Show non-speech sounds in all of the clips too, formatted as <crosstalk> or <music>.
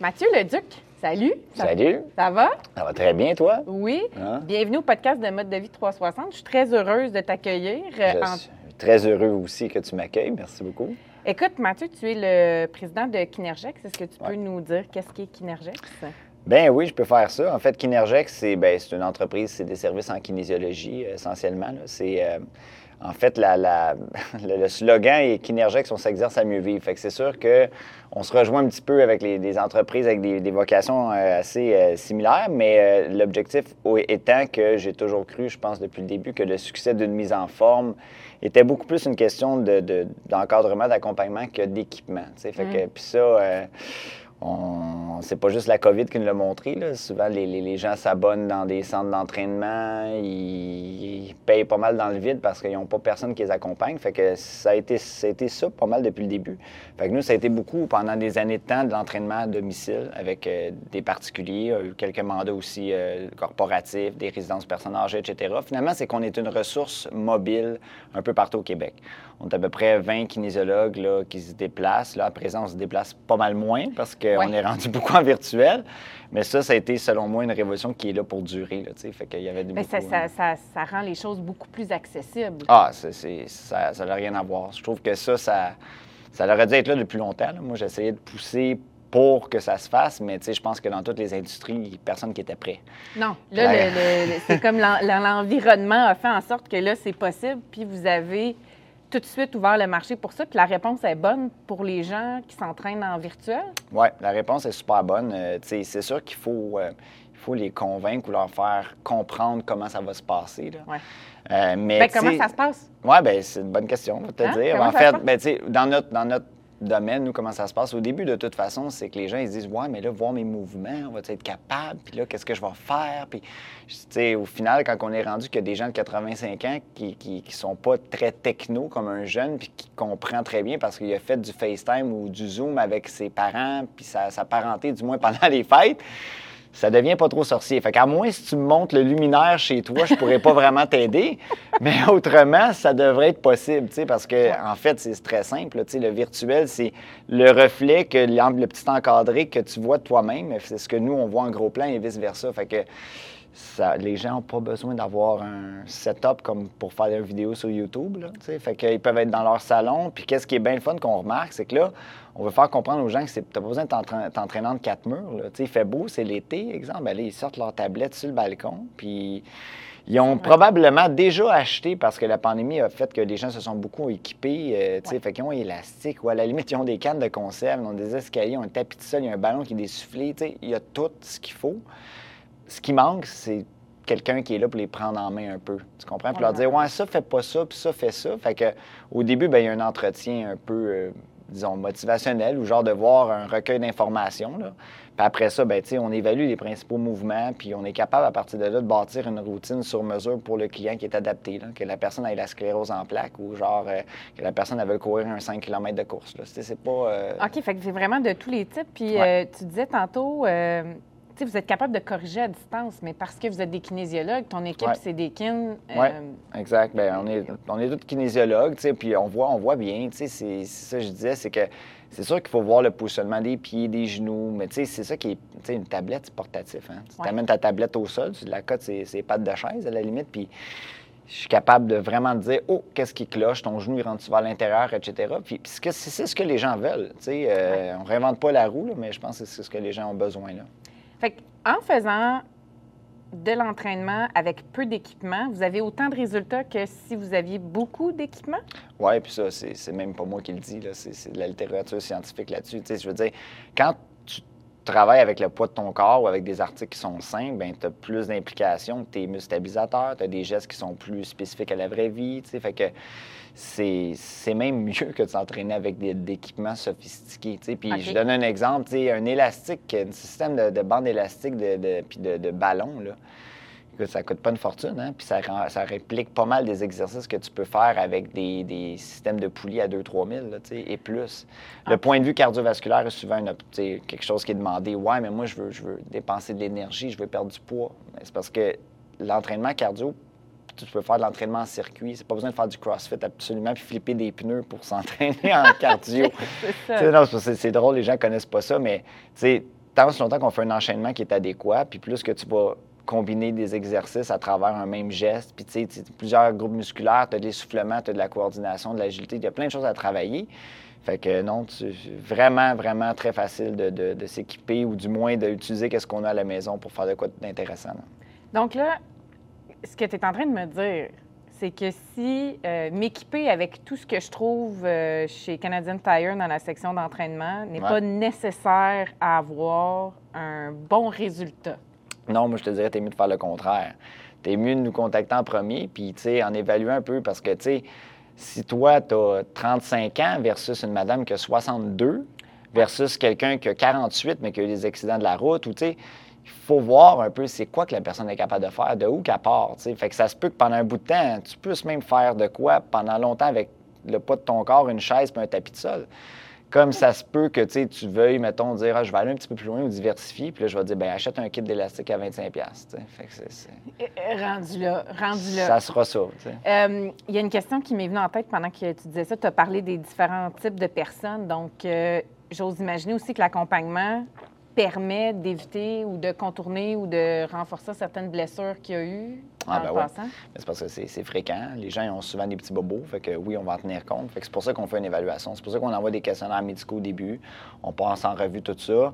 Mathieu Leduc, salut. Ça, Salut, ça va? ça va très bien, toi? Oui. Hein? Bienvenue au podcast de Mode de vie 360. Je suis très heureuse de t'accueillir. euh, Je en- suis très heureux aussi que tu m'accueilles. Merci beaucoup. Écoute, Mathieu, tu es le président de Kinergex. Est-ce que tu peux Ouais. nous dire qu'est-ce qu'est Kinergex? Ben oui, je peux faire ça. En fait, Kinergex, c'est ben, une entreprise, c'est des services en kinésiologie euh, essentiellement. C'est euh, en fait la, la- <laughs> le, slogan est Kinergex, on s'exerce à mieux vivre. Fait que c'est sûr que on se rejoint un petit peu avec les, des entreprises avec des, des vocations euh, assez euh, similaires, mais euh, l'objectif étant que j'ai toujours cru, je pense depuis le début, que le succès d'une mise en forme était beaucoup plus une question de- de- d'encadrement, d'accompagnement que d'équipement. Fait que puis ça. euh, on, c'est pas juste la COVID qui nous l'a montré. là. Souvent, les, les- gens s'abonnent dans des centres d'entraînement, ils, payent pas mal dans le vide parce qu'ils n'ont pas personne qui les accompagne. Fait que ça a, été, ça a pas mal depuis le début. Fait que nous, ça a été beaucoup pendant des années de temps de l'entraînement à domicile avec euh, des particuliers, euh, quelques mandats aussi euh, corporatifs, des résidences personnes âgées, etc. Finalement, c'est qu'on est une ressource mobile un peu partout au Québec. On est à peu près 20 kinésiologues qui se déplacent. Là, à présent, on se déplace pas mal moins parce qu'on Ouais. est rendu beaucoup en virtuel. Mais ça, ça a été, selon moi, une révolution qui est là pour durer. Là, fait qu'il y avait Mais beaucoup, ça, ça, euh, ça- ça rend les choses beaucoup plus accessibles. ah, c'est- c'est- ça n'a rien à voir. Je trouve que ça, ça, ça aurait dû être là depuis longtemps. là. Moi, j'essayais de pousser pour que ça se fasse, mais je pense que dans toutes les industries, il y a personne qui était prêt. Non, là, c'est comme l'en- l'en- l'environnement a fait en sorte que là, c'est possible, puis vous avez tout de suite ouvert le marché pour ça, puis la réponse est bonne pour les gens qui s'entraînent en virtuel? Oui, la réponse est super bonne. Euh, c'est sûr qu'il faut, euh, il faut les convaincre ou leur faire comprendre comment ça va se passer. Là. Ouais. Euh, mais, Ben, comment ça se passe? Oui, bien, c'est une bonne question, on va te Hein? dire. Comment En fait, ben, dans notre, dans notre domaine, nous, comment ça se passe? Au début, de toute façon, c'est que les gens, ils se disent, ouais, mais là, voir mes mouvements, on va être capable? Puis là, qu'est-ce que je vais faire? Puis, tu sais, au final, quand on est rendu qu'il y a des gens de 85 ans qui, qui, sont pas très techno comme un jeune, puis qui comprend très bien parce qu'il a fait du FaceTime ou du Zoom avec ses parents, puis sa parenté, du moins pendant <laughs> les fêtes, ça devient pas trop sorcier. Fait qu'à moins si tu me montres le luminaire chez toi, je pourrais pas vraiment t'aider. <laughs> Mais autrement, ça devrait être possible, tu sais, parce que en fait, c'est très simple. là, tu sais, le virtuel, c'est le reflet que le petit encadré que tu vois de toi-même. C'est ce que nous, on voit en gros plan et vice-versa. Fait que ça, les gens n'ont pas besoin d'avoir un setup comme pour faire une vidéo sur YouTube. Là, fait qu'ils peuvent être dans leur salon. Puis qu'est-ce qui est bien le fun qu'on remarque, c'est que là, on veut faire comprendre aux gens que tu n'as pas besoin de t'entra- t'entraîner entre quatre murs. Là. Il fait beau, c'est l'été, exemple. Là, ils sortent leur tablette sur le balcon. Puis ils ont probablement déjà acheté parce que la pandémie a fait que les gens se sont beaucoup équipés. euh, sais, Ouais. Fait qu'ils ont élastique ou à la limite, ils ont des cannes de conserve, ils ont des escaliers, ils ont un tapis de sol, il y a un ballon qui est sais, Il y a tout ce qu'il faut. Ce qui manque, c'est quelqu'un qui est là pour les prendre en main un peu. Tu comprends? Puis leur dire, ouais, ça, fais pas ça, puis ça, fais ça. Fait que, au début, ben, il y a un entretien un peu, euh, disons, motivationnel ou genre de voir un recueil d'informations. Puis après ça, ben, tu sais, on évalue les principaux mouvements, puis on est capable, à partir de là, de bâtir une routine sur mesure pour le client qui est adapté. là. Que la personne ait la sclérose en plaques ou genre euh, que la personne elle veut courir un 5 km de course. C'est pas. euh, OK, fait que c'est vraiment de tous les types. Puis Ouais. euh, tu disais tantôt, vous êtes capable de corriger à distance, mais parce que vous êtes des kinésiologues, ton équipe, Ouais. c'est des kin. euh, Ouais. Exact. Ben, on est, on est tous kinésiologues, puis on voit, on voit bien, c'est ça que je disais, c'est que c'est sûr qu'il faut voir le positionnement des pieds, des genoux, mais c'est ça qui est, une tablette, c'est portatif, hein. Tu Ouais. amènes ta tablette au sol, tu la cotes ses, pattes de chaise, à la limite, puis je suis capable de vraiment te dire, oh, qu'est-ce qui cloche, ton genou, il rentre vers l'intérieur, etc. Puis c'est ce que- les gens veulent, euh, On réinvente pas la roue, là, mais je pense que c'est ce que les gens ont besoin, là. Fait en faisant de l'entraînement avec peu d'équipement, vous avez autant de résultats que si vous aviez beaucoup d'équipement? Oui, puis ça, c'est même pas moi qui le dis, c'est de la littérature scientifique là-dessus. Je veux dire, quand travailles avec le poids de ton corps ou avec des articles qui sont simples, ben tu as plus d'implications, tu es mieux stabilisateur, tu as des gestes qui sont plus spécifiques à la vraie vie, tu sais, fait que c'est c'est même <laughs> mieux que de s'entraîner avec des d'équipements sophistiqués, tu sais. Puis je donne un exemple, tu sais, un élastique, un système de, de bande élastique de, de- puis de, de ballon, là. Écoute, ça coûte pas une fortune, hein? puis ça, ça réplique pas mal des exercices que tu peux faire avec des, des systèmes de poulies à 2-3 000 là, et plus. Le Ok. point de vue cardiovasculaire est souvent une quelque chose qui est demandé. Ouais, mais moi, je veux, je veux dépenser de l'énergie, je veux perdre du poids. C'est parce que l'entraînement cardio, tu peux faire de l'entraînement en circuit. C'est pas besoin de faire du crossfit absolument, puis flipper des pneus pour <laughs> s'entraîner en cardio. <laughs> C'est drôle, les gens connaissent pas ça, mais tant aussi longtemps qu'on fait un enchaînement qui est adéquat, puis plus que tu vas combiner des exercices à travers un même geste, puis tu sais, plusieurs groupes musculaires, tu as de l'essoufflement, tu as de la coordination, de l'agilité, il y a plein de choses à travailler. Fait que non, tu- vraiment, vraiment très facile de, de- de s'équiper ou du moins d'utiliser qu'est-ce qu'on a à la maison pour faire de quoi d'intéressant. Donc là, ce que tu es en train de me dire, c'est que si euh, m'équiper avec tout ce que je trouve euh, chez Canadian Tire dans la section d'entraînement n'est Ouais. pas nécessaire à avoir un bon résultat. Non, moi, je te dirais, t'es mieux de faire le contraire. T'es mieux de nous contacter en premier, puis, tu sais, en évaluer un peu, parce que, tu sais, si toi, t'as 35 ans versus une madame qui a 62, versus quelqu'un qui a 48, mais qui a eu des accidents de la route, ou, tu sais, il faut voir un peu c'est quoi que la personne est capable de faire, de où qu'elle part, tu sais. Fait que ça se peut que pendant un bout de temps, tu puisses même faire de quoi pendant longtemps avec le poids de ton corps, une chaise puis un tapis de sol. Comme ça se peut que tu veuilles, mettons, dire ah, je vais aller un petit peu plus loin ou diversifier, puis là, je vais dire ben achète un kit d'élastique à 25$. tu sais. Fait que c'est- c'est- Euh, Rendu là, rendu là. ça sera ça. Euh, Il y a une question qui m'est venue en tête pendant que tu disais ça. Tu as parlé des différents types de personnes. Donc, euh, j'ose imaginer aussi que l'accompagnement permet d'éviter ou de contourner ou de renforcer certaines blessures qu'il y a eu Ah, en ben ouais. Mais c'est parce que c'est c'est fréquent. Les gens ils ont souvent des petits bobos. Fait que oui, on va en tenir compte. Fait que c'est pour ça qu'on fait une évaluation. C'est pour ça qu'on envoie des questionnaires médicaux au début. On passe en revue tout ça.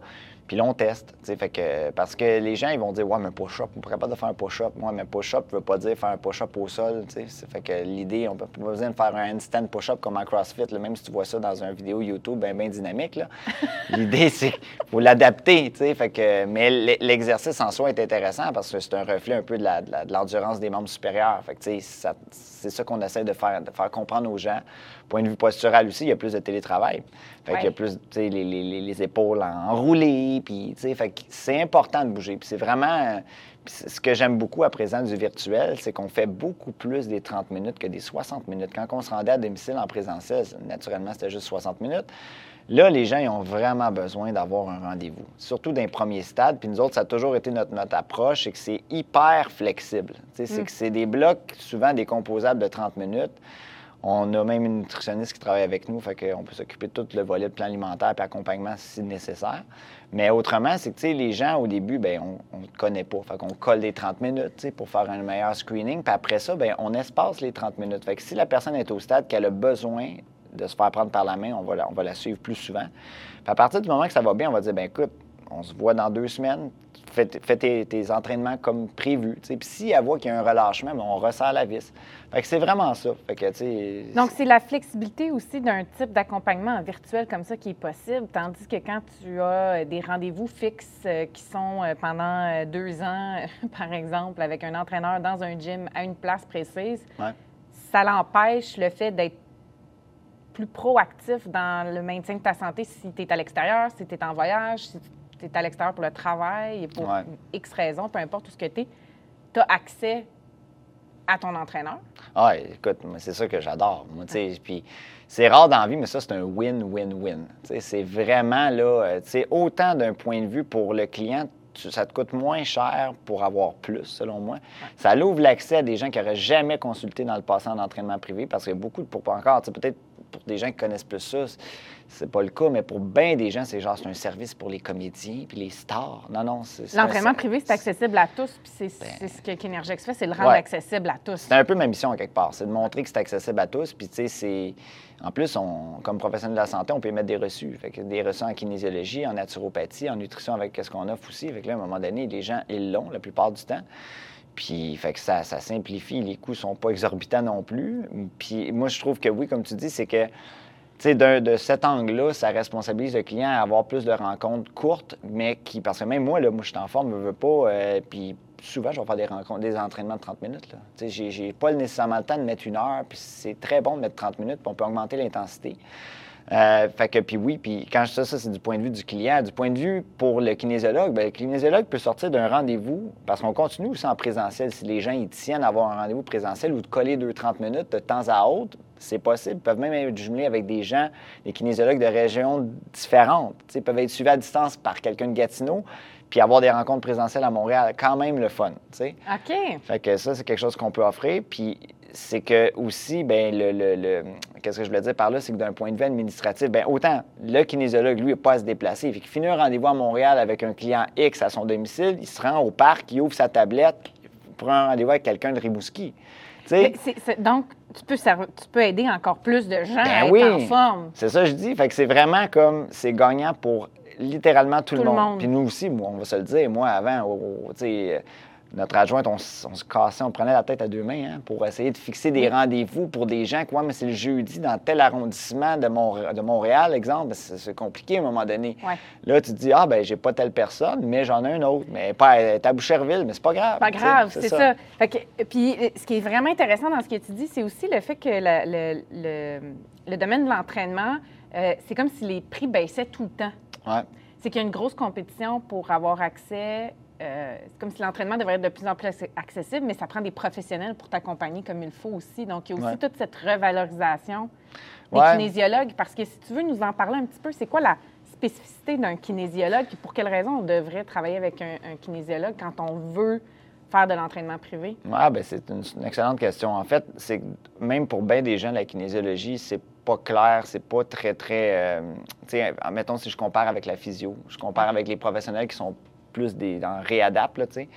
Puis là, on teste. Fait que, parce que les gens, ils vont dire Ouais, mais un push-up, on n'est pas capable de faire un push-up. Moi, mais push-up ne veut pas dire faire un push-up au sol. C'est- Fait que l'idée, on n'a pas besoin de faire un handstand push-up comme en CrossFit. là. Même si tu vois ça dans une vidéo YouTube bien ben dynamique. <laughs> L'idée, c'est qu'il faut l'adapter. Fait que, mais l'exercice en soi est intéressant parce que c'est un reflet un peu de la- de la- de l'endurance des membres supérieurs. Fait que, ça- c'est ça qu'on essaie de faire, de faire comprendre aux gens. Point de vue postural aussi, il y a plus de télétravail. Fait qu'il y a plus, tu sais, les, les- les- les épaules enroulées, puis, tu sais, fait que c'est important de bouger. Puis c'est vraiment... ce que j'aime beaucoup à présent du virtuel, c'est qu'on fait beaucoup plus des 30 minutes que des 60 minutes. Quand on se rendait à domicile en présentiel, naturellement, c'était juste 60 minutes. Là, les gens, ils ont vraiment besoin d'avoir un rendez-vous, surtout d'un premier stade. Puis nous autres, ça a toujours été notre, notre approche, c'est que c'est hyper flexible. C'est Mm. que c'est des blocs, souvent décomposables de 30 minutes. On a même une nutritionniste qui travaille avec nous, fait qu'on peut s'occuper de tout le volet de plan alimentaire et accompagnement si nécessaire. Mais autrement, c'est que les gens, au début, ben, on ne connaît pas. Fait qu'on colle des 30 minutes pour faire un meilleur screening. Puis après ça, ben, on espace les 30 minutes. Fait que si la personne est au stade qu'elle a besoin de se faire prendre par la main, on va la, on va la suivre plus souvent. Puis à partir du moment que ça va bien, on va dire, ben écoute, on se voit dans deux semaines, fais, fais tes, tes entraînements comme prévu. Puis si elle voit qu'il y a un relâchement, ben, on resserre la vis. Fait que c'est vraiment ça. Fait que, Donc, c'est la flexibilité aussi d'un type d'accompagnement en virtuel comme ça qui est possible, tandis que quand tu as euh, des rendez-vous fixes euh, qui sont euh, pendant deux ans, <laughs> par exemple, avec un entraîneur dans un gym à une place précise, Ouais. ça l'empêche le fait d'être plus proactif dans le maintien de ta santé si tu es à l'extérieur, si tu es en voyage, si tu es à l'extérieur pour le travail et pour Ouais. X raisons, peu importe où ce que tu es, tu as accès à ton entraîneur. Ah, écoute, c'est ça que j'adore. Moi, tu sais, puis c'est rare dans la vie, mais ça, c'est un win-win-win. Tu C'est vraiment là, euh, tu autant d'un point de vue pour le client, tu- ça te coûte moins cher pour avoir plus, selon moi. Ça l'ouvre l'accès à des gens qui n'auraient jamais consulté dans le passé en entraînement privé, parce qu'il y a beaucoup de, pour pas encore, tu peut-être pour des gens qui connaissent plus ça, c'est- pas le cas, mais pour bien des gens, c'est genre, c'est un service pour les comédiens puis les stars. Non, non, c'est... L'entraînement privé, c'est accessible à tous, puis c'est c'est ce que Kinergex fait, c'est le rendre Ben, Ouais. accessible à tous. C'est un peu ma mission, à quelque part. C'est de montrer que c'est accessible à tous. Puis, tu sais, c'est. En plus, on, comme professionnel de la santé, on peut mettre des reçus. Fait que des reçus en kinésiologie, en naturopathie, en nutrition avec ce qu'on offre aussi. Fait que là, à un moment donné, les gens, ils l'ont la plupart du temps. Puis, fait que ça, ça simplifie. Les coûts sont pas exorbitants non plus. Puis, moi, je trouve que oui, comme tu dis, c'est que. Tu sais, d'un- de cet angle-là, ça responsabilise le client à avoir plus de rencontres courtes, mais qui. Parce que même moi, là, moi, je suis en forme, je veux pas. euh, puis souvent, je vais faire des rencontres, des entraînements de 30 minutes. Là. Tu j'ai pas nécessairement le temps de mettre une heure, puis c'est très bon de mettre 30 minutes, puis on peut augmenter l'intensité. Euh, fait que, puis oui, puis quand je dis ça, ça, c'est du point de vue du client. Du point de vue pour le kinésiologue, bien, le kinésiologue peut sortir d'un rendez-vous, parce qu'on continue aussi en présentiel. Si les gens ils tiennent à avoir un rendez-vous présentiel ou de coller 2-30 minutes de temps à autre, c'est possible. Ils peuvent même être jumelés avec des gens, des kinésiologues de régions différentes. Ils peuvent être suivis à distance par quelqu'un de Gatineau, puis avoir des rencontres présentielles à Montréal. Quand même le fun, tu sais. OK. Fait que ça, c'est quelque chose qu'on peut offrir. Puis c'est que aussi, ben le, le- le- qu'est-ce que je voulais dire par là, c'est que d'un point de vue administratif, ben autant le kinésiologue, lui, n'a pas à se déplacer. Il fait qu'il finit un rendez-vous à Montréal avec un client X à son domicile, il se rend au parc, il ouvre sa tablette pour un rendez-vous avec quelqu'un de Rimouski. Donc, tu peux, tu peux aider encore plus de gens Ben à être oui. en forme. C'est ça que je dis. Fait que c'est vraiment comme, c'est gagnant pour littéralement tout, Tout le le monde. Puis nous aussi, moi, on va se le dire, moi, avant, tu sais, notre adjointe, on, se cassait, on prenait la tête à deux mains hein, pour essayer de fixer des rendez-vous pour des gens qui, ouais, mais c'est le jeudi dans tel arrondissement de, Mont- de Montréal, exemple, c'est compliqué à un moment donné. Ouais. Là, tu te dis, ah, ben j'ai pas telle personne, mais j'en ai un autre. Mais pas à Boucherville, mais c'est pas grave. Pas grave, c'est ça. ça. Fait que- puis, ce qui est vraiment intéressant dans ce que tu dis, c'est aussi le fait que la- le, le- le domaine de l'entraînement, euh, c'est comme si les prix baissaient tout le temps. Ouais. C'est qu'il y a une grosse compétition pour avoir accès. Euh, c'est comme si l'entraînement devrait être de plus en plus acc- accessible, mais ça prend des professionnels pour t'accompagner comme il faut aussi. Donc, il y a aussi Ouais. toute cette revalorisation des Ouais. kinésiologues. Parce que si tu veux nous en parler un petit peu, c'est quoi la spécificité d'un kinésiologue? Puis pour quelle raison on devrait travailler avec un, un kinésiologue quand on veut faire de l'entraînement privé? Ah, ben c'est une, une excellente question. En fait, c'est même pour bien des gens, la kinésiologie, c'est pas clair, c'est pas très, très. euh, tu sais, mettons, si je compare avec la physio, je compare avec les professionnels qui sont plus des, dans réadap, là, tu sais.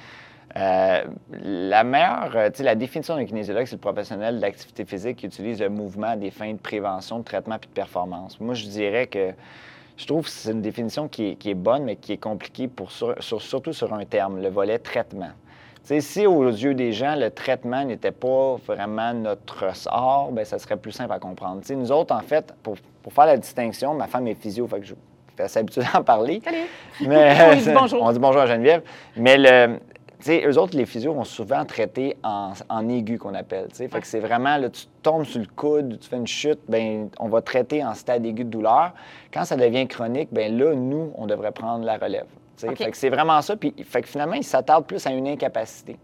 Euh, la meilleure, euh, tu sais, la définition d'un kinésiologue, c'est le professionnel de l'activité physique qui utilise le mouvement à des fins de prévention, de traitement puis de performance. Moi, je dirais que je trouve que c'est une définition qui est, bonne, mais qui est compliquée, pour, sur- sur- surtout sur un terme, le volet traitement. Tu sais, si aux yeux des gens, le traitement n'était pas vraiment notre sort, ben ça serait plus simple à comprendre. Nous autres, en fait, pour, pour faire la distinction, ma femme est physio, suis assez habitué d'en parler. Salut! <laughs> Mais, <laughs> On dit bonjour. on dit bonjour à Geneviève. Mais le, sais, eux autres, les physios, ont souvent traité en, en aigu, qu'on appelle. Fait que c'est vraiment, là, tu tombes sur le coude, tu fais une chute, ben on va traiter en stade aigu de douleur. Quand ça devient chronique, ben là, nous, on devrait prendre la relève. Fait que c'est vraiment ça. Puis, fait que finalement, ils s'attardent plus à une incapacité.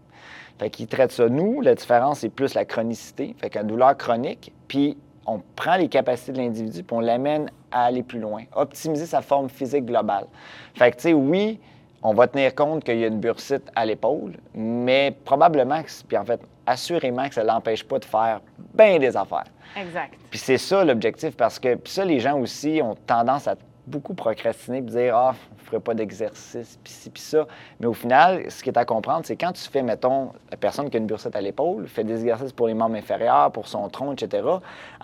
Fait qu'ils traitent ça. Nous, la différence, c'est plus la chronicité. Fait qu'une douleur chronique, puis on prend les capacités de l'individu, puis on l'amène à aller plus loin, optimiser sa forme physique globale. Fait que, tu sais, oui, on va tenir compte qu'il y a une bursite à l'épaule, mais probablement, puis en fait, assurément que ça ne l'empêche pas de faire bien des affaires. Exact. Puis c'est ça l'objectif, parce que puis ça, les gens aussi ont tendance à beaucoup procrastiner puis dire Ah, je ne ferai pas d'exercice, puis ci, puis ça. Mais au final, ce qui est à comprendre, c'est quand tu fais, mettons, la personne qui a une bursette à l'épaule, fait des exercices pour les membres inférieurs, pour son tronc, etc.,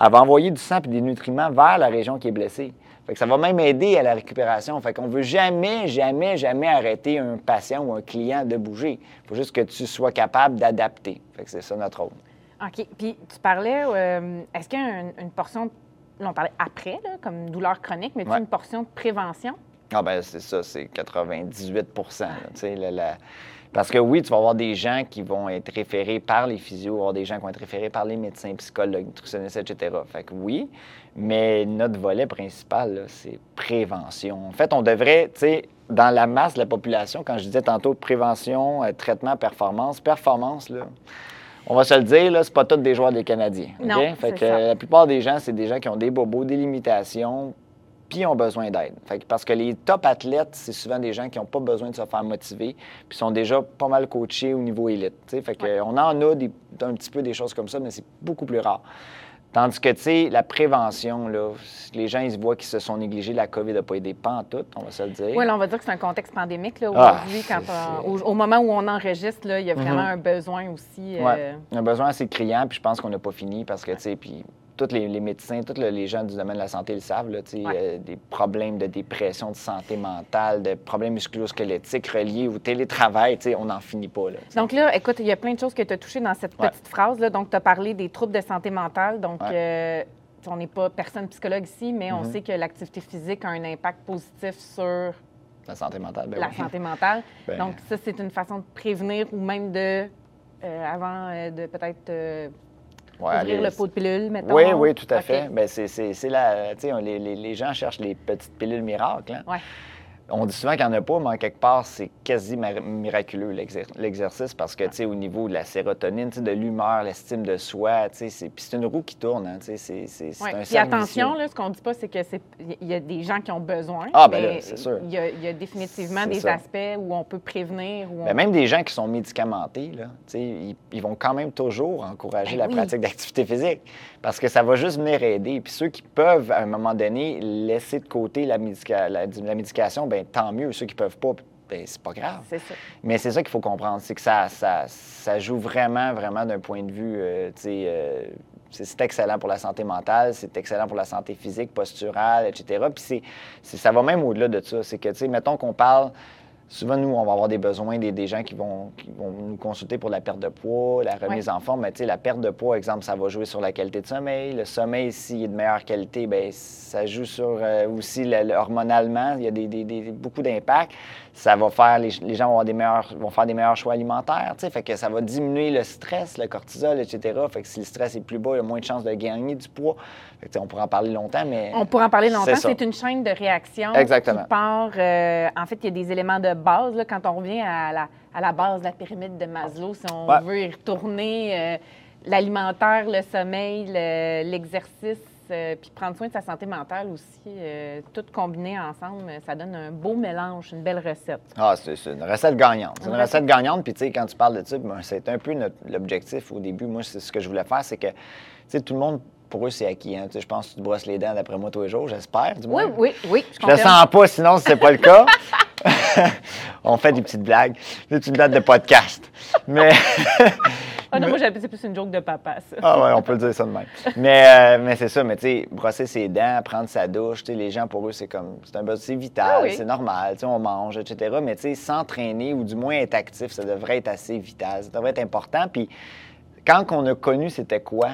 elle va envoyer du sang et des nutriments vers la région qui est blessée. Fait que ça va même aider à la récupération. Fait qu'on veut jamais, jamais, jamais arrêter un patient ou un client de bouger. Il faut juste que tu sois capable d'adapter. Fait que c'est ça notre rôle. OK. Puis tu parlais, euh, est-ce qu'il y a une, une portion, là, on parlait après, là, comme douleur chronique, mais tu Ouais. une portion de prévention? Ah ben c'est ça, c'est 98 là, la- Parce que oui, tu vas avoir des gens qui vont être référés par les physios, avoir des gens qui vont être référés par les médecins, psychologues, nutritionnistes, etc. Fait que oui, mais notre volet principal, c'est prévention. En fait, on devrait, tu sais, dans la masse de la population, quand je disais tantôt prévention, euh, traitement, performance, performance, là, on va se le dire, là, c'est pas tous des joueurs des Canadiens. Non, fait que ça. euh, la plupart des gens, c'est des gens qui ont des bobos, des limitations, puis ont besoin d'aide. Fait que- Parce que les top athlètes, c'est souvent des gens qui n'ont pas besoin de se faire motiver, puis sont déjà pas mal coachés au niveau élite. Fait que, Ouais. On en a des- un petit peu des choses comme ça, mais c'est beaucoup plus rare. Tandis que, tu sais, la prévention, là, les gens, ils se voient qu'ils se sont négligés. La COVID n'a pas aidé pas en tout, on va se le dire. Oui, là, on va dire que c'est un contexte pandémique là, Ah, aujourd'hui. quand au, au moment où on enregistre, là, il y a vraiment Mhm. un besoin aussi. euh, Ouais. Un besoin assez criant, puis je pense qu'on n'a pas fini parce que, tu sais, puis tous les, les médecins, tous le- les gens du domaine de la santé le savent, là, Ouais. euh, des problèmes de dépression, de santé mentale, de problèmes musculo-squelettiques reliés au télétravail, on n'en finit pas, là. Donc là, écoute, il y a plein de choses que tu as touchées dans cette Ouais. petite phrase. Là. Donc, tu as parlé des troubles de santé mentale. Donc, Ouais. euh, on n'est pas personne psychologue ici, mais on Mhm. sait que l'activité physique a un impact positif sur La santé mentale, ben la oui. santé mentale. <laughs> Ben- Donc, ça, c'est une façon de prévenir ou même de, euh, avant de peut-être Ouais, ouvrir allez, le pot de pilule, mettons. Oui, oui, tout à OK. fait. Ben, c'est, c'est- c'est la, les, les- les gens cherchent les petites pilules miracles. hein. Ouais. On dit souvent qu'il n'y en a pas, mais en quelque part, c'est quasi miraculeux l'exercice parce que, tu sais, au niveau de la sérotonine, de l'humeur, l'estime de soi, tu sais, c'est une roue qui tourne, hein, tu sais, c'est un Puis attention, là, ce qu'on dit pas, c'est que il y a des gens qui ont besoin. Ah, ben là, c'est sûr. Il y, a définitivement des aspects où on peut prévenir. Où ben, Même des gens qui sont médicamentés, là, tu sais, ils, vont quand même toujours encourager ben la pratique d'activité physique parce que ça va juste venir aider. Puis ceux qui peuvent, à un moment donné, laisser de côté la, la, médication, ben tant mieux. Ceux qui peuvent pas, ben, c'est pas grave. C'est ça. Mais c'est ça qu'il faut comprendre, c'est que ça, ça, joue vraiment, vraiment d'un point de vue, euh, tu sais, euh, c'est excellent pour la santé mentale, c'est excellent pour la santé physique, posturale, etc. Puis c'est, ça va même au-delà de ça. C'est que, tu sais, mettons qu'on parle souvent, nous, on va avoir des besoins des, gens qui vont, vont, nous consulter pour la perte de poids, la remise en forme. Mais tu sais, la perte de poids, exemple, ça va jouer sur la qualité de sommeil. Le sommeil, s'il est de meilleure qualité, bien, ça joue sur euh, aussi le, hormonalement. Il y a des, beaucoup d'impact. Ça va faire, les, gens vont, avoir des meilleurs, vont faire des meilleurs choix alimentaires. Tu sais, fait que ça va diminuer le stress, le cortisol, etc. Fait que si le stress est plus bas, il y a moins de chances de gagner du poids. Fait que, on pourra en parler longtemps, mais. On pourra en parler longtemps. C'est une chaîne de réaction. Exactement. Qui part, euh, en fait, il y a des éléments de base. Là, quand on revient à la, à la, base de la pyramide de Maslow, si on veut y retourner, euh, l'alimentaire, le sommeil, l'exercice, euh, puis prendre soin de sa santé mentale aussi, tout combiné ensemble, ça donne un beau mélange, une belle recette. Ah, c'est une recette gagnante. C'est une recette gagnante, puis tu sais, quand tu parles de ça, ben, c'est un peu l'objectif au début. Moi, c'est ce que je voulais faire, c'est que, tu sais, tout le monde pour eux, c'est acquis. Hein. Je pense que tu te brosses les dents d'après moi tous les jours, j'espère. Oui, oui, oui. Je, ne le sens pas, sinon, ce n'est pas le cas. <laughs> <laughs> on fait des petites blagues, des petites blagues de podcast. Mais. <laughs> ah non, moi, c'est plus une joke de papa, ça. ah ouais, on peut le dire ça de même. <laughs> Mais, euh, mais c'est ça, mais tu sais, brosser ses dents, prendre sa douche, tu sais, les gens, pour eux, c'est comme. C'est un c'est vital, ah c'est normal, tu sais, on mange, etc. Mais tu sais, s'entraîner ou du moins être actif, ça devrait être assez vital, ça devrait être important. Puis quand on a connu c'était quoi,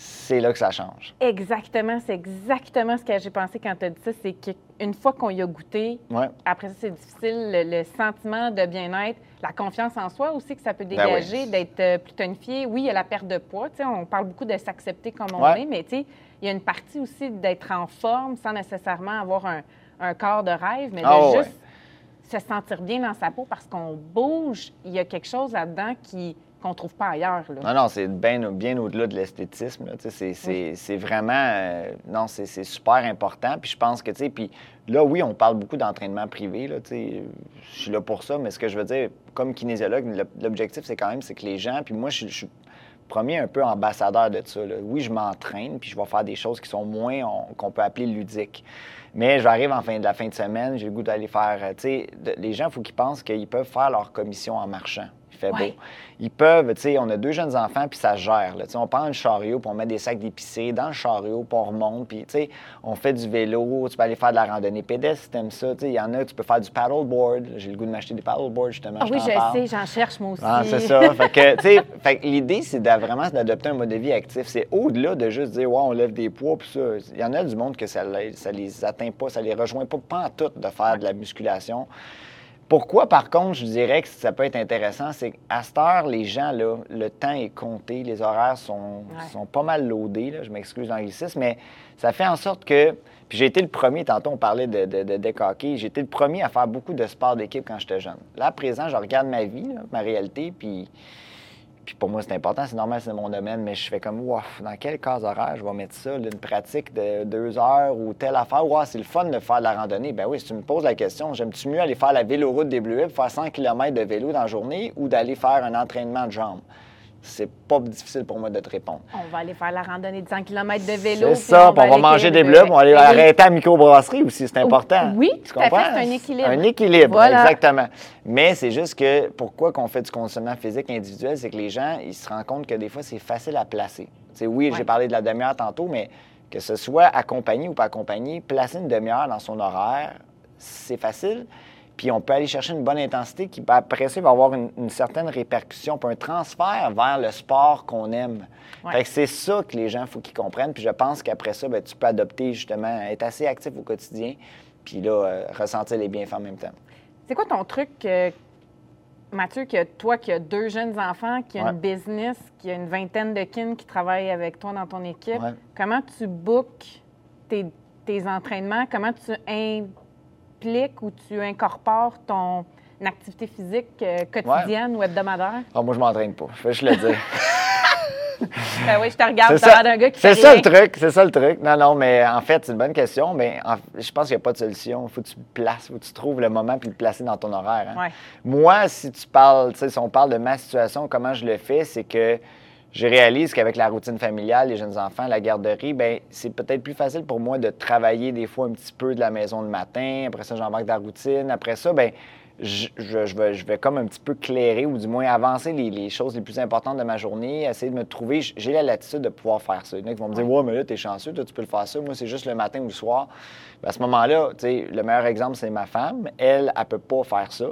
c'est là que ça change. Exactement. C'est exactement ce que j'ai pensé quand tu as dit ça. C'est qu'une fois qu'on y a goûté, après ça, c'est difficile. Le, sentiment de bien-être, la confiance en soi aussi que ça peut ben dégager, d'être euh, plus tonifié. Oui, il y a la perte de poids. On parle beaucoup de s'accepter comme on est, mais il y a une partie aussi d'être en forme sans nécessairement avoir un, corps de rêve, mais de ah juste se sentir bien dans sa peau parce qu'on bouge. Il y a quelque chose là-dedans qui qu'on ne trouve pas ailleurs. Non, non, c'est bien, bien au-delà de l'esthétisme. C'est vraiment... Euh, non, c'est super important. Puis je pense que, tu sais, puis là, oui, on parle beaucoup d'entraînement privé. Là, je suis là pour ça, mais ce que je veux dire, comme kinésiologue, l'objectif, c'est quand même c'est que les gens... Puis moi, je, suis premier un peu ambassadeur de ça. Oui, je m'entraîne, puis je vais faire des choses qui sont moins, qu'on peut appeler ludiques. Mais j'arrive en fin de la fin de semaine, j'ai le goût d'aller faire... Tu sais, les gens, il faut qu'ils pensent qu'ils peuvent faire leur commission en marchant fait beau. Ils peuvent, tu sais, on a deux jeunes enfants, puis ça gère. Là. On prend le chariot, puis on met des sacs d'épicé dans le chariot, puis on remonte, puis tu sais, on fait du vélo, tu peux aller faire de la randonnée pédestre si t'aimes ça. Il y en a, tu peux faire du paddleboard. J'ai le goût de m'acheter des paddleboards, justement. Ah oui, je sais, j'en cherche moi aussi. Ah, c'est ça. <laughs> fait que, tu sais, l'idée, c'est vraiment d'adopter un mode de vie actif. C'est au-delà de juste dire, ouais, on lève des poids, puis ça. Il y en a du monde que ça, ça les atteint pas, ça les rejoint pas, pas en tout de faire de la musculation. Pourquoi, par contre, je dirais que ça peut être intéressant, c'est qu'à cette heure, les gens, là, le temps est compté, les horaires sont, sont pas mal loadés, là, je m'excuse l'anglicisme, mais ça fait en sorte que. Puis j'ai été le premier, tantôt on parlait de, de, de deck hockey, j'ai été le premier à faire beaucoup de sport d'équipe quand j'étais jeune. Là, à présent, je regarde ma vie, ma réalité, puis puis pour moi, c'est important, c'est normal, c'est mon domaine, mais je fais comme, wow, dans quel cas horaire je vais mettre ça, une pratique de deux heures ou telle affaire, wow, c'est le fun de faire de la randonnée. Ben oui, si tu me poses la question, j'aime-tu mieux aller faire la véloroute des Bleuets, faire 100 km de vélo dans la journée ou d'aller faire un entraînement de jambes? C'est pas difficile pour moi de te répondre. On va aller faire la randonnée de 100 km de vélo. C'est ça, on, va, manger des bleus, on va aller arrêter à la microbrasserie aussi, c'est important. Oui, tu comprends? C'est un équilibre. Un équilibre, exactement. Mais c'est juste que pourquoi qu'on fait du conditionnement physique individuel, c'est que les gens, ils se rendent compte que des fois, c'est facile à placer. oui, j'ai parlé de la demi-heure tantôt, mais que ce soit accompagné ou pas accompagné, placer une demi-heure dans son horaire, c'est facile puis on peut aller chercher une bonne intensité qui, après ça, va avoir une, certaine répercussion, puis un transfert vers le sport qu'on aime. Fait que c'est ça que les gens, faut qu'ils comprennent. Puis je pense qu'après ça, ben, tu peux adopter justement, être assez actif au quotidien, puis là, euh, ressentir les bienfaits en même temps. C'est quoi ton truc, euh, Mathieu, que toi qui as deux jeunes enfants, qui a une business, qui a une vingtaine de kin qui travaillent avec toi dans ton équipe, comment tu bookes tes, tes entraînements? Comment tu appliques ou tu incorpores ton activité physique euh, quotidienne ou hebdomadaire? Ah, moi, je m'entraîne pas. Je vais juste le dire. <laughs> Ben oui, je te regarde, C'est ça, d'un gars qui fait c'est ça rien. le truc, c'est ça le truc. Non, non, mais en fait, c'est une bonne question, mais en- je pense qu'il n'y a pas de solution. Il faut que tu le places, faut que tu trouves le moment puis le placer dans ton horaire. hein. Ouais. Moi, si tu parles, tu sais, si on parle de ma situation, comment je le fais, c'est que je réalise qu'avec la routine familiale, les jeunes enfants, la garderie, ben c'est peut-être plus facile pour moi de travailler des fois un petit peu de la maison le matin. Après ça, j'embarque dans la routine. Après ça, ben je, je- je vais, je vais comme un petit peu clairer ou du moins avancer les, les choses les plus importantes de ma journée, essayer de me trouver. J'ai la latitude de pouvoir faire ça. Il y en a qui vont me dire Ouais, mais là, t'es chanceux, toi, tu peux le faire ça. Moi, c'est juste le matin ou le soir. Ben, à ce moment-là, le meilleur exemple, c'est ma femme. Elle, elle peut pas faire ça.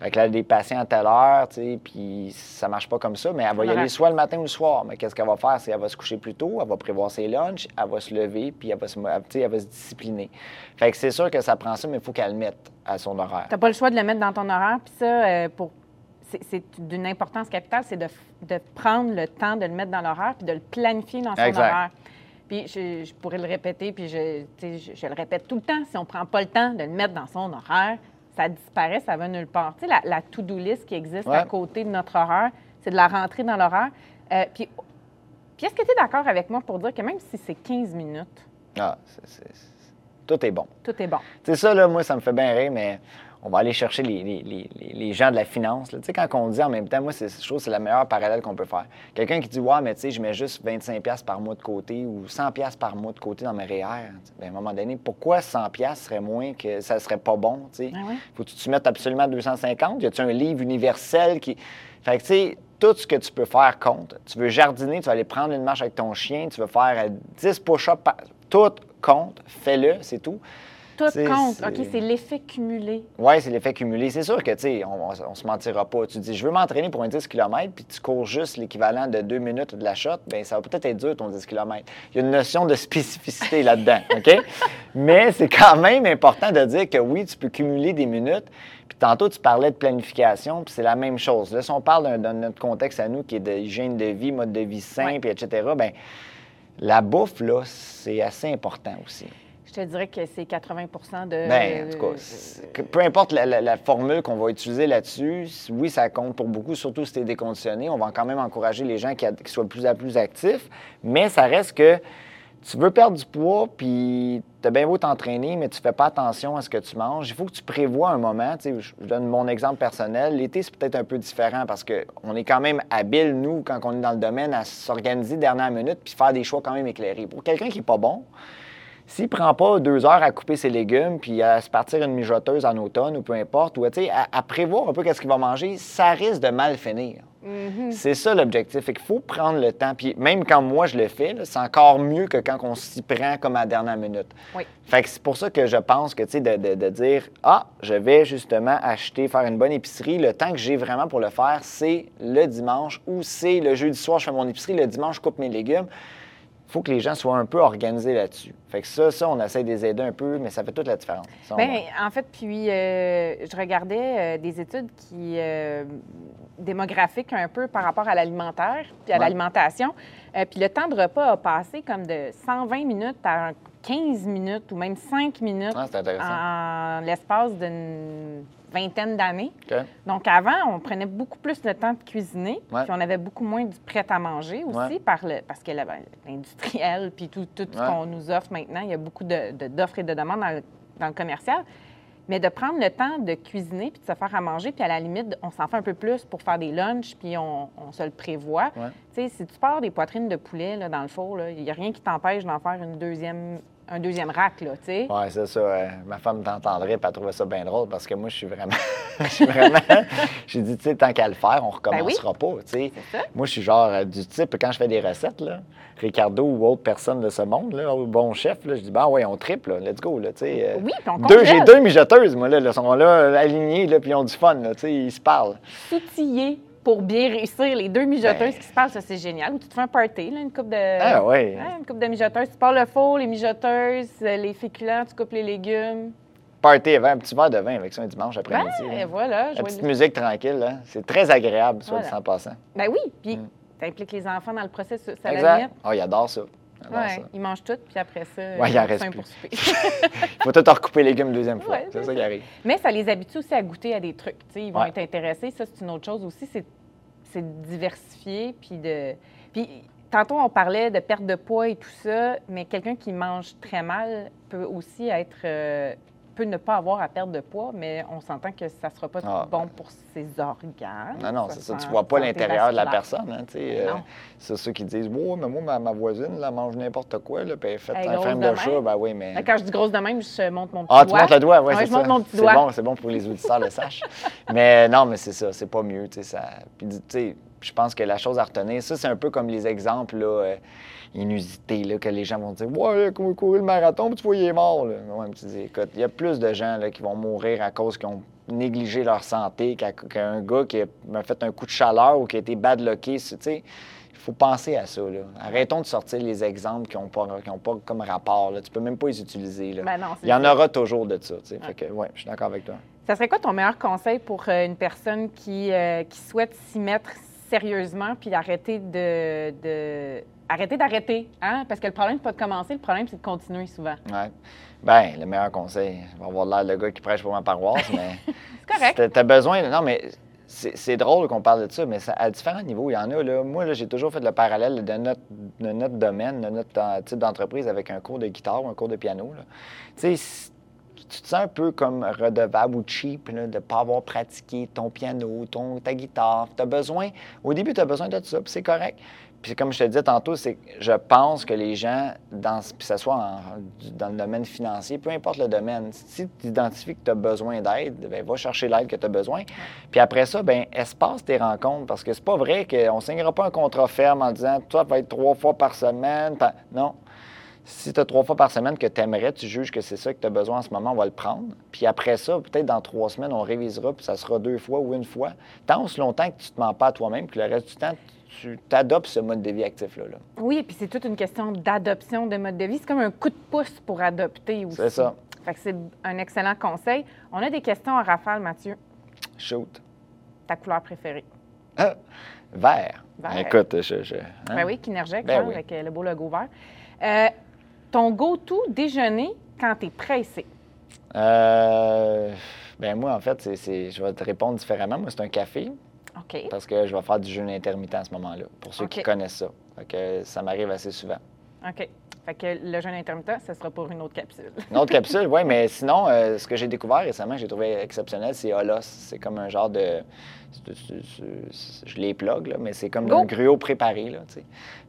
Fait que là, elle a des patients à telle heure, puis ça marche pas comme ça, mais elle va y aller soit le matin ou le soir. Mais qu'est-ce qu'elle va faire? C'est qu'elle va se coucher plus tôt, elle va prévoir ses lunchs, elle va se lever, puis elle va se, elle va se discipliner. Fait que c'est sûr que ça prend ça, mais il faut qu'elle le mette à son horaire. Tu n'as pas le choix de le mettre dans ton horaire. Puis ça, euh, pour c'est- d'une importance capitale, c'est de, de prendre le temps de le mettre dans l'horaire puis de le planifier dans son Exact. horaire. Puis je, je pourrais le répéter, puis je, je, je le répète tout le temps. Si on ne prend pas le temps de le mettre dans son horaire, ça disparaît, ça va nulle part. Tu sais, la, la to-do list qui existe Ouais. à côté de notre horaire, c'est de la rentrer dans l'horaire. Euh, puis, puis est-ce que tu es d'accord avec moi pour dire que même si c'est 15 minutes, Ah, c'est- tout est bon. tout est bon? Tu sais, ça, là, moi, ça me fait bien rire, mais on va aller chercher les, les- les- les- gens de la finance. Tu sais, quand on dit en même temps, moi, c'est, je trouve que c'est la meilleure parallèle qu'on peut faire. Quelqu'un qui dit, ouais, mais tu sais, je mets juste 25$ par mois de côté ou 100$ par mois de côté dans mes REER. Ben, à un moment donné, pourquoi 100$ serait moins que ça serait pas bon, tu sais? Ah ouais? Faut que tu mettes absolument 250? Y a-tu un livre universel qui. Fait que, tu sais, tout ce que tu peux faire compte. Tu veux jardiner, tu vas aller prendre une marche avec ton chien, tu veux faire euh, 10 push-ups, par- tout compte, fais-le, c'est tout. Tout compte. OK, c'est l'effet cumulé. Oui, c'est l'effet cumulé. C'est sûr que, tu sais, on, on, on se mentira pas. Tu dis, je veux m'entraîner pour un 10 km, puis tu cours juste l'équivalent de deux minutes de la shot, bien, ça va peut-être être dur ton 10 km. Il y a une notion de spécificité là-dedans, <laughs> OK? Mais c'est quand même important de dire que oui, tu peux cumuler des minutes. Puis tantôt, tu parlais de planification, puis c'est la même chose. Là, si on parle d'un- de notre contexte à nous, qui est de hygiène de vie, mode de vie sain, puis etc., bien, la bouffe, là, c'est assez important aussi. Je te dirais que c'est 80% de. Ben, en tout cas, peu importe la, la- la formule qu'on va utiliser là-dessus, oui, ça compte pour beaucoup, surtout si tu es déconditionné. On va quand même encourager les gens qui, a- qui soient de plus en plus actifs, mais ça reste que tu veux perdre du poids, puis tu as bien beau t'entraîner, mais tu fais pas attention à ce que tu manges. Il faut que tu prévois un moment. Tu je donne mon exemple personnel. L'été, c'est peut-être un peu différent parce qu'on est quand même habile, nous, quand on est dans le domaine, à s'organiser dernière minute puis faire des choix quand même éclairés. Pour quelqu'un qui n'est pas bon, s'il prend pas deux heures à couper ses légumes puis à se partir une mijoteuse en automne ou peu importe, ou à, à prévoir un peu qu'est-ce qu'il va manger, ça risque de mal finir. Mhm. C'est ça l'objectif. Qu'il faut prendre le temps. Puis même quand moi je le fais, c'est encore mieux que quand on s'y prend comme à la dernière minute. Oui. Fait que c'est pour ça que je pense que, tu sais, de, de- de dire Ah, je vais justement acheter, faire une bonne épicerie. Le temps que j'ai vraiment pour le faire, c'est le dimanche ou c'est le jeudi soir, je fais mon épicerie. Le dimanche, je coupe mes légumes. Il faut que les gens soient un peu organisés là-dessus. Fait que ça, ça, on essaie de les aider un peu, mais ça fait toute la différence. Ça, Bien, voit. en fait, puis euh, je regardais euh, des études qui euh, démographiques un peu par rapport à l'alimentaire puis à Ouais. l'alimentation. Puis le temps de repas a passé comme de 120 minutes à 15 minutes ou même 5 minutes Ah, en l'espace d'une vingtaine d'années. Donc avant, on prenait beaucoup plus le temps de cuisiner, Ouais. puis on avait beaucoup moins du prêt à manger aussi Ouais. par le, parce que la- l'industriel puis tout, tout ce qu'on nous offre maintenant, il y a beaucoup de- de- d'offres et de demandes dans le, dans le commercial. Mais de prendre le temps de cuisiner puis de se faire à manger, puis à la limite, on s'en fait un peu plus pour faire des lunchs, puis on, on se le prévoit. Ouais. Tu sais, si tu pars des poitrines de poulet là, dans le four, il n'y a rien qui t'empêche d'en faire une deuxième, un deuxième rack, là, tu sais. Ouais, c'est ça. euh, ma femme t'entendrait, puis elle trouvait ça bien drôle parce que moi, je suis vraiment. <laughs> je suis vraiment. <laughs> J'ai dit, tu sais, tant qu'à le faire, on recommencera pas, tu sais. Moi, je suis genre euh, du type, quand je fais des recettes, là, Ricardo ou autre personne de ce monde, là, ou bon chef, là, je dis, ben ouais, on triple, là, let's go, là, tu sais. euh, Oui, puis on deux, J'ai deux mijoteuses, moi, là, là, sont là, euh, alignées, là, puis ils ont du fun, là, tu sais, ils se parlent. s'outiller pour bien réussir les deux mijoteuses Ben. qui se parlent, ça c'est génial. Ou tu te fais un party, là, une coupe de. Ah une coupe de mijoteuses. Tu pars le four, les mijoteuses, euh, les féculents, tu coupes les légumes. Party avant, un petit verre de vin avec ça un dimanche après-midi. Ben, et voilà. La petite le- musique tranquille, là. C'est très agréable, soit Voilà. dit en passant. Ben oui, puis Mm. tu impliques les enfants dans le processus, la Exact. limite. Ah, il adore ça. Ça. ils mangent tout, puis après ça, Ouais, il en ils reste faim plus. pour souper. <laughs> Il faut tout en recouper les légumes une deuxième fois. Ouais, c'est ça qui arrive. Mais ça les habitue aussi à goûter à des trucs. tu sais, ils vont Ouais. être intéressés. Ça, c'est une autre chose aussi. C'est, c'est de diversifier. Puis de. Puis tantôt, on parlait de perte de poids et tout ça, mais quelqu'un qui mange très mal peut aussi être. euh, peut ne pas avoir à perdre de poids, mais on s'entend que ça ne sera pas Ah, bon pour ses organes. Non, non, c'est ça. Tu san- vois pas l'intérieur de la personne. Hein, tu euh, c'est ceux qui disent Ouais, mais moi, ma, ma voisine, là, elle mange n'importe quoi, là, puis elle fait est un frame de de chat. Ben oui, mais. Quand je dis grosse de même, je monte mon petit Ah, tu doigt. montes le doigt, oui, Ouais, c'est je ça. monte mon petit C'est doigt. bon, c'est bon pour que les auditeurs le sachent. <laughs> Mais non, mais c'est ça, c'est pas mieux, tu sais, ça. Puis, tu sais, je pense que la chose à retenir, ça, c'est un peu comme les exemples, là, euh, inusités, là, que les gens vont dire Ouais, courir le marathon, puis tu vois, il est mort, là. Ouais, tu dis, écoute, il y a plus de gens, là, qui vont mourir à cause qu'ils ont négligé leur santé qu'un gars qui a m'a fait un coup de chaleur ou qui a été badlocké, tu sais. Il faut penser à ça. Là. Arrêtons de sortir les exemples qui n'ont pas, qui ont pas comme rapport. Là. Tu peux même pas les utiliser. Là. Ben non, Il y en aura toujours de ça. tu sais. Fait que, ouais, je suis d'accord avec toi. Ça serait quoi ton meilleur conseil pour euh, une personne qui, euh, qui souhaite s'y mettre sérieusement puis arrêter de, de- arrêter d'arrêter, hein? Parce que le problème, c'est pas de commencer, le problème, c'est de continuer souvent. Ouais. Ben, le meilleur conseil, je vais avoir l'air le gars qui prêche pour ma paroisse, mais <laughs> C'est correct. tu as besoin. Non, mais c'est c'est drôle qu'on parle de ça, mais ça, à différents niveaux, il y en a. Là, moi, là, j'ai toujours fait le parallèle de notre, de notre domaine, de notre type d'entreprise avec un cours de guitare ou un cours de piano. Tu sais, tu te sens un peu comme redevable ou cheap de ne pas avoir pratiqué ton piano, ton, ta guitare. As besoin, au début, tu as besoin de ça, puis c'est correct. Puis comme je te disais tantôt, c'est je pense que les gens, dans, que ce soit dans le domaine financier, peu importe le domaine, si tu identifies que tu as besoin d'aide, ben, va chercher l'aide que tu as besoin. Puis après ça, ben espace tes rencontres, parce que c'est pas vrai qu'on ne signera pas un contrat ferme en disant « toi, va être trois fois par semaine. Non. Si tu as trois fois par semaine que tu aimerais, tu juges que c'est ça que tu as besoin en ce moment, on va le prendre. Puis après ça, peut-être dans trois semaines, on révisera, puis ça sera deux fois ou une fois. Tant aussi longtemps que tu ne te mens pas à toi-même, puis le reste du temps, tu t'adoptes ce mode de vie actif-là. là. Oui, et puis c'est toute une question d'adoption de mode de vie. C'est comme un coup de pouce pour adopter aussi. C'est ça. Fait que c'est un excellent conseil. On a des questions à rafale, Mathieu. Shoot. Ta couleur préférée? Ah, vert. Vert. Écoute, je. je- hein? Ben oui, Kinerjec, Ben hein, oui. avec euh, le beau logo vert. Euh, ton go-to déjeuner quand tu es pressé? Euh, ben moi, en fait, c'est- c'est- je vais te répondre différemment. Moi, c'est un café. OK. Parce que je vais faire du jeûne intermittent à ce moment-là, pour ceux qui connaissent ça. Fait que ça m'arrive assez souvent. OK. Fait que le jeûne intermittent, ce sera pour une autre capsule. Une autre capsule, oui, mais sinon, euh, ce que j'ai découvert récemment, que j'ai trouvé exceptionnel, c'est Olos. C'est comme un genre de. je les plug, là, mais c'est comme un gruau préparé. Là,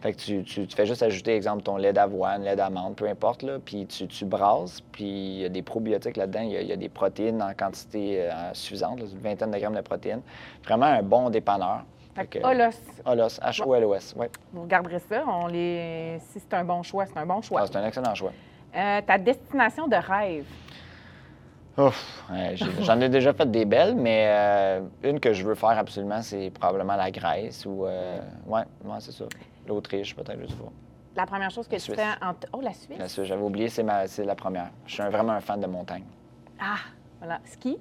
fait que tu, tu- tu fais juste ajouter, exemple, ton lait d'avoine, lait d'amande, peu importe, là, puis tu, tu brasses, puis il y a des probiotiques là-dedans, il y a, il y a des protéines en quantité euh, suffisante, là, une vingtaine de grammes de protéines. Vraiment un bon dépanneur. Fait que que- Olos, Olos, H-O-L-O-S, oui. vous regarderez ça. On les... Si c'est un bon choix, c'est un bon choix. Ah, c'est un excellent choix. Euh, ta destination de rêve? Ouf, ouais, j'ai- <laughs> j'en ai déjà fait des belles, mais euh, une que je veux faire absolument, c'est probablement la Grèce ou. Euh, ouais, ouais, c'est ça. L'Autriche, peut-être, je sais pas. La première chose que La tu Suisse. fais en... Oh, la Suisse? Bien sûr, j'avais oublié, c'est ma- c'est la première. Je suis un- vraiment un fan de montagne. Ah, voilà. Ski?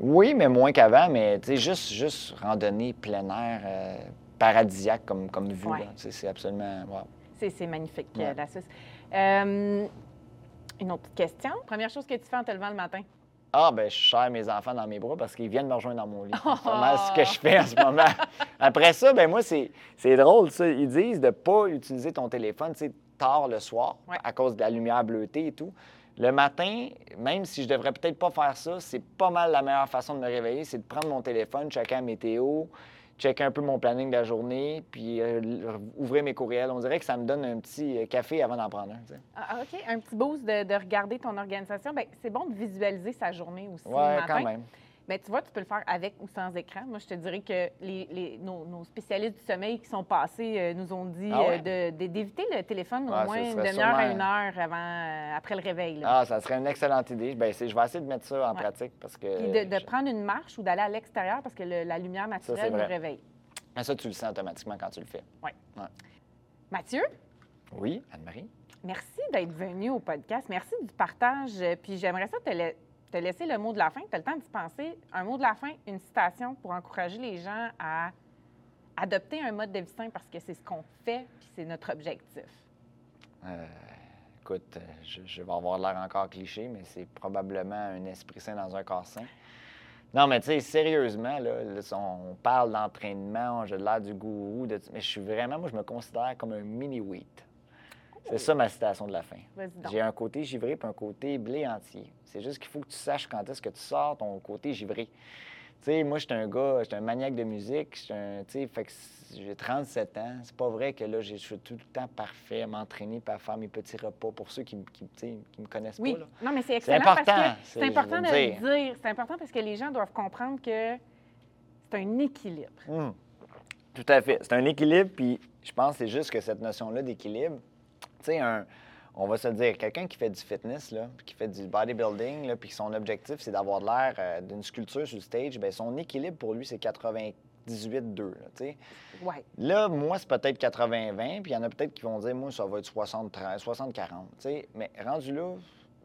Oui, mais moins qu'avant, mais tu sais, juste, juste randonnée plein air, euh, paradisiaque comme, comme vue. Ouais. C'est absolument. wow. C'est magnifique, Ouais. euh, la Suisse. Euh, une autre petite question. Première chose que tu fais en te levant le matin? Ah, ben, je serre mes enfants dans mes bras parce qu'ils viennent me rejoindre dans mon lit. <laughs> C'est mal ce que je fais en ce moment. <laughs> Après ça, ben moi, c'est c'est drôle, ça. Ils disent de ne pas utiliser ton téléphone, tu sais, tard le soir, Ouais. à cause de la lumière bleutée et tout. Le matin, même si je devrais peut-être pas faire ça, c'est pas mal la meilleure façon de me réveiller, c'est de prendre mon téléphone, checker la météo, checker un peu mon planning de la journée, puis euh, ouvrir mes courriels. On dirait que ça me donne un petit euh, café avant d'en prendre un. tu sais. Ah, ah, OK. Un petit boost de, de regarder ton organisation. Bien, c'est bon de visualiser sa journée aussi matin. quand même. Mais tu vois, tu peux le faire avec ou sans écran. Moi, je te dirais que les, les- nos, nos spécialistes du sommeil qui sont passés euh, nous ont dit Ah ouais? euh, d'éviter le téléphone au Ouais, moins une demi-heure à une heure avant, euh, après le réveil. là. Ah, ça serait une excellente idée. Ben, c'est- je vais essayer de mettre ça en Ouais. pratique parce que. Puis de, de je- prendre une marche ou d'aller à l'extérieur parce que le- la lumière naturelle nous réveille. Mais ça, tu le sens automatiquement quand tu le fais. Mathieu, Oui, Anne-Marie? merci d'être venu au podcast. Merci du partage. Puis j'aimerais ça te, la- te laisser le mot de la fin. Tu as le temps d'y penser. Un mot de la fin, une citation pour encourager les gens à adopter un mode de vie sain parce que c'est ce qu'on fait puis c'est notre objectif. Euh, écoute, euh, je, je vais avoir l'air encore cliché, mais c'est probablement un esprit sain dans un corps sain. Non, mais tu sais, sérieusement, là, on parle d'entraînement, j'ai l'air du gourou, de- mais je suis vraiment, moi, je me considère comme un mini-wheat. C'est ça ma citation de la fin. J'ai un côté givré puis un côté blé entier. C'est juste qu'il faut que tu saches quand est-ce que tu sors ton côté givré. Tu sais, moi, j'étais un gars, j'étais un maniaque de musique. un- fait que j'ai 37 ans. C'est pas vrai que là, je suis tout le temps parfait à m'entraîner puis à faire mes petits repas pour ceux qui, qui, qui me connaissent Oui, pas. là. non, mais c'est excellent parce important, que c'est- important de dire. le dire. C'est important parce que les gens doivent comprendre que c'est un équilibre. Hum. Tout à fait. C'est un équilibre, puis je pense que c'est juste que cette notion-là d'équilibre, sais, un- on va se dire, quelqu'un qui fait du fitness, là, qui fait du bodybuilding, là, puis son objectif, c'est d'avoir de l'air euh, d'une sculpture sur le stage, bien, son équilibre pour lui, c'est 98-2. là. Ouais. Moi, c'est peut-être 80-20, puis il y en a peut-être qui vont dire, moi, ça va être 60-30, 60-40. tu sais. Mais rendu là,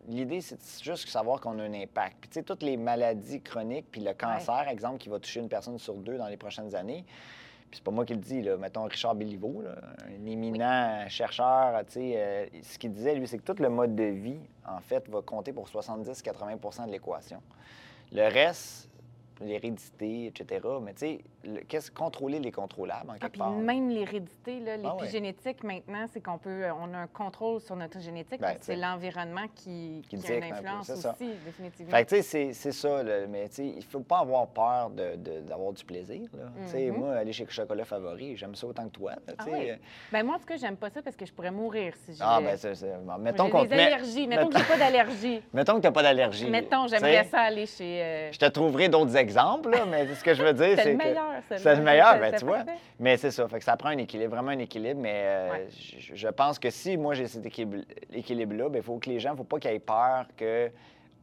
l'idée, c'est juste de savoir qu'on a un impact. Puis, tu sais, toutes les maladies chroniques, puis le cancer, exemple, qui va toucher une personne sur deux dans les prochaines années, puis c'est pas moi qui le dis, là. Mettons Richard Béliveau, là, un éminent chercheur, tu sais, euh, ce qu'il disait, lui, c'est que tout le mode de vie, en fait, va compter pour 70-80% de l'équation. Le reste, l'hérédité, etc. Mais tu sais, le- qu'est-ce contrôler les contrôlables, en Ah, quelque part. même l'hérédité, là, Ah ouais. l'épigénétique, maintenant, c'est qu'on peut, on a un contrôle sur notre génétique. Ben, parce que c'est l'environnement qui, Qui qui a une peu, influence ça. aussi, définitivement. Fait que, tu sais, c'est- c'est ça, là, mais tu sais, il faut pas avoir peur de- de- d'avoir du plaisir, là. Tu sais, Mhm. moi, aller chez Chocolat Favori, j'aime ça autant que toi, là, Ah oui. euh, Ben, moi, en tout cas, j'aime pas ça parce que je pourrais mourir si j'ai Ah, ben, c'est... c'est- Mettons j'ai qu'on des allergies. Mettons que j'ai pas <laughs> d'allergie. Mettons que t'as pas d'allergie. Mettons, j'aimerais ça aller chez... euh, Je te trouverai d'autres exemples, là, mais ce que je veux dire, C'est c'est le meilleur, C'est le meilleur, ben, tu vois. Mais c'est ça, fait que ça prend un équilibre, vraiment un équilibre, mais euh, Ouais. je, je pense que si moi j'ai cet équilibre- équilibre-là, il faut que les gens, il ne faut pas qu'ils aient peur que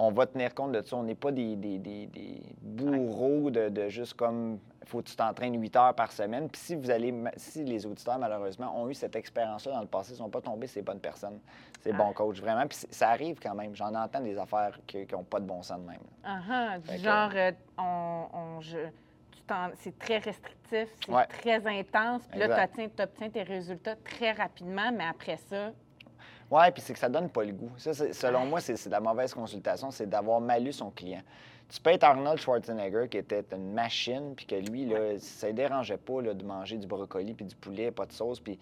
on va tenir compte de ça. On n'est pas des, des- des- des bourreaux de, de juste comme faut que tu t'entraînes 8 heures par semaine. Puis si vous allez, si les auditeurs malheureusement ont eu cette expérience-là dans le passé, ils ne sont pas tombés ces bonnes personnes, ces Ah. bons coachs, vraiment. Puis c'est- ça arrive quand même. J'en entends des affaires qui n'ont pas de bon sens de même. Ah, ah, du Fait que- genre, euh, on, on- je- c'est très restrictif, c'est Ouais. très intense. Puis là, tu obtiens tes résultats très rapidement, mais après ça, Oui, puis c'est que ça donne pas le goût. Ça, selon moi, c'est de la mauvaise consultation, c'est d'avoir mal lu son client. Tu peux être Arnold Schwarzenegger, qui était une machine, puis que lui, là, ça ne dérangeait pas là, de manger du brocoli puis du poulet, pas de sauce, puis...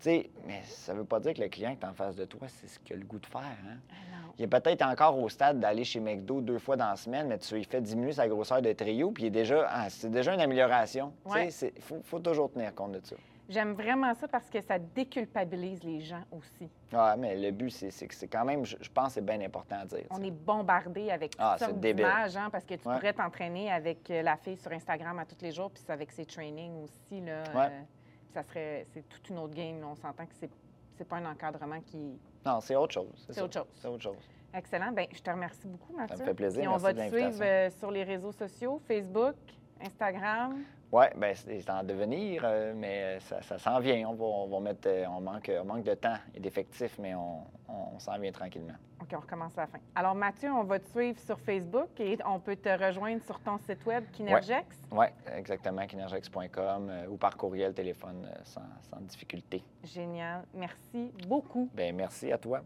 Tu sais, mais ça veut pas dire que le client qui est en face de toi, c'est ce qu'il a le goût de faire. Hein? ah. Il est peut-être encore au stade d'aller chez McDo deux fois dans la semaine, mais tu lui fais diminuer sa grosseur de trio, puis il est déjà, ah, c'est déjà une amélioration. Ouais. Il faut, faut toujours tenir compte de ça. J'aime vraiment ça parce que ça déculpabilise les gens aussi. Ouais, mais le but, c'est que c'est quand même, je, je pense c'est bien important à dire. On ça. est bombardé avec toutes Ah, sortes d'images, hein, parce que tu Ouais. pourrais t'entraîner avec euh, la fille sur Instagram à tous les jours, puis avec ses trainings aussi. Là, Ouais. euh, ça serait, c'est toute une autre game. là. On s'entend que c'est, c'est pas un encadrement qui. Non, c'est autre chose. C'est ça. autre chose. C'est autre chose. Excellent. Bien, je te remercie beaucoup, Mathieu. fait plaisir. Et on Merci va te suivre euh, sur les réseaux sociaux, Facebook, Instagram. Oui, bien, c'est en devenir, euh, mais euh, ça, ça s'en vient. On va, on va mettre. euh, on, manque, on manque de temps et d'effectifs, mais on, on s'en vient tranquillement. OK, on recommence à la fin. Alors, Mathieu, on va te suivre sur Facebook et on peut te rejoindre sur ton site web Kinergex? Oui, exactement, kinergex.com euh, ou par courriel, téléphone, sans, sans difficulté. Génial. Merci beaucoup. Bien, merci à toi.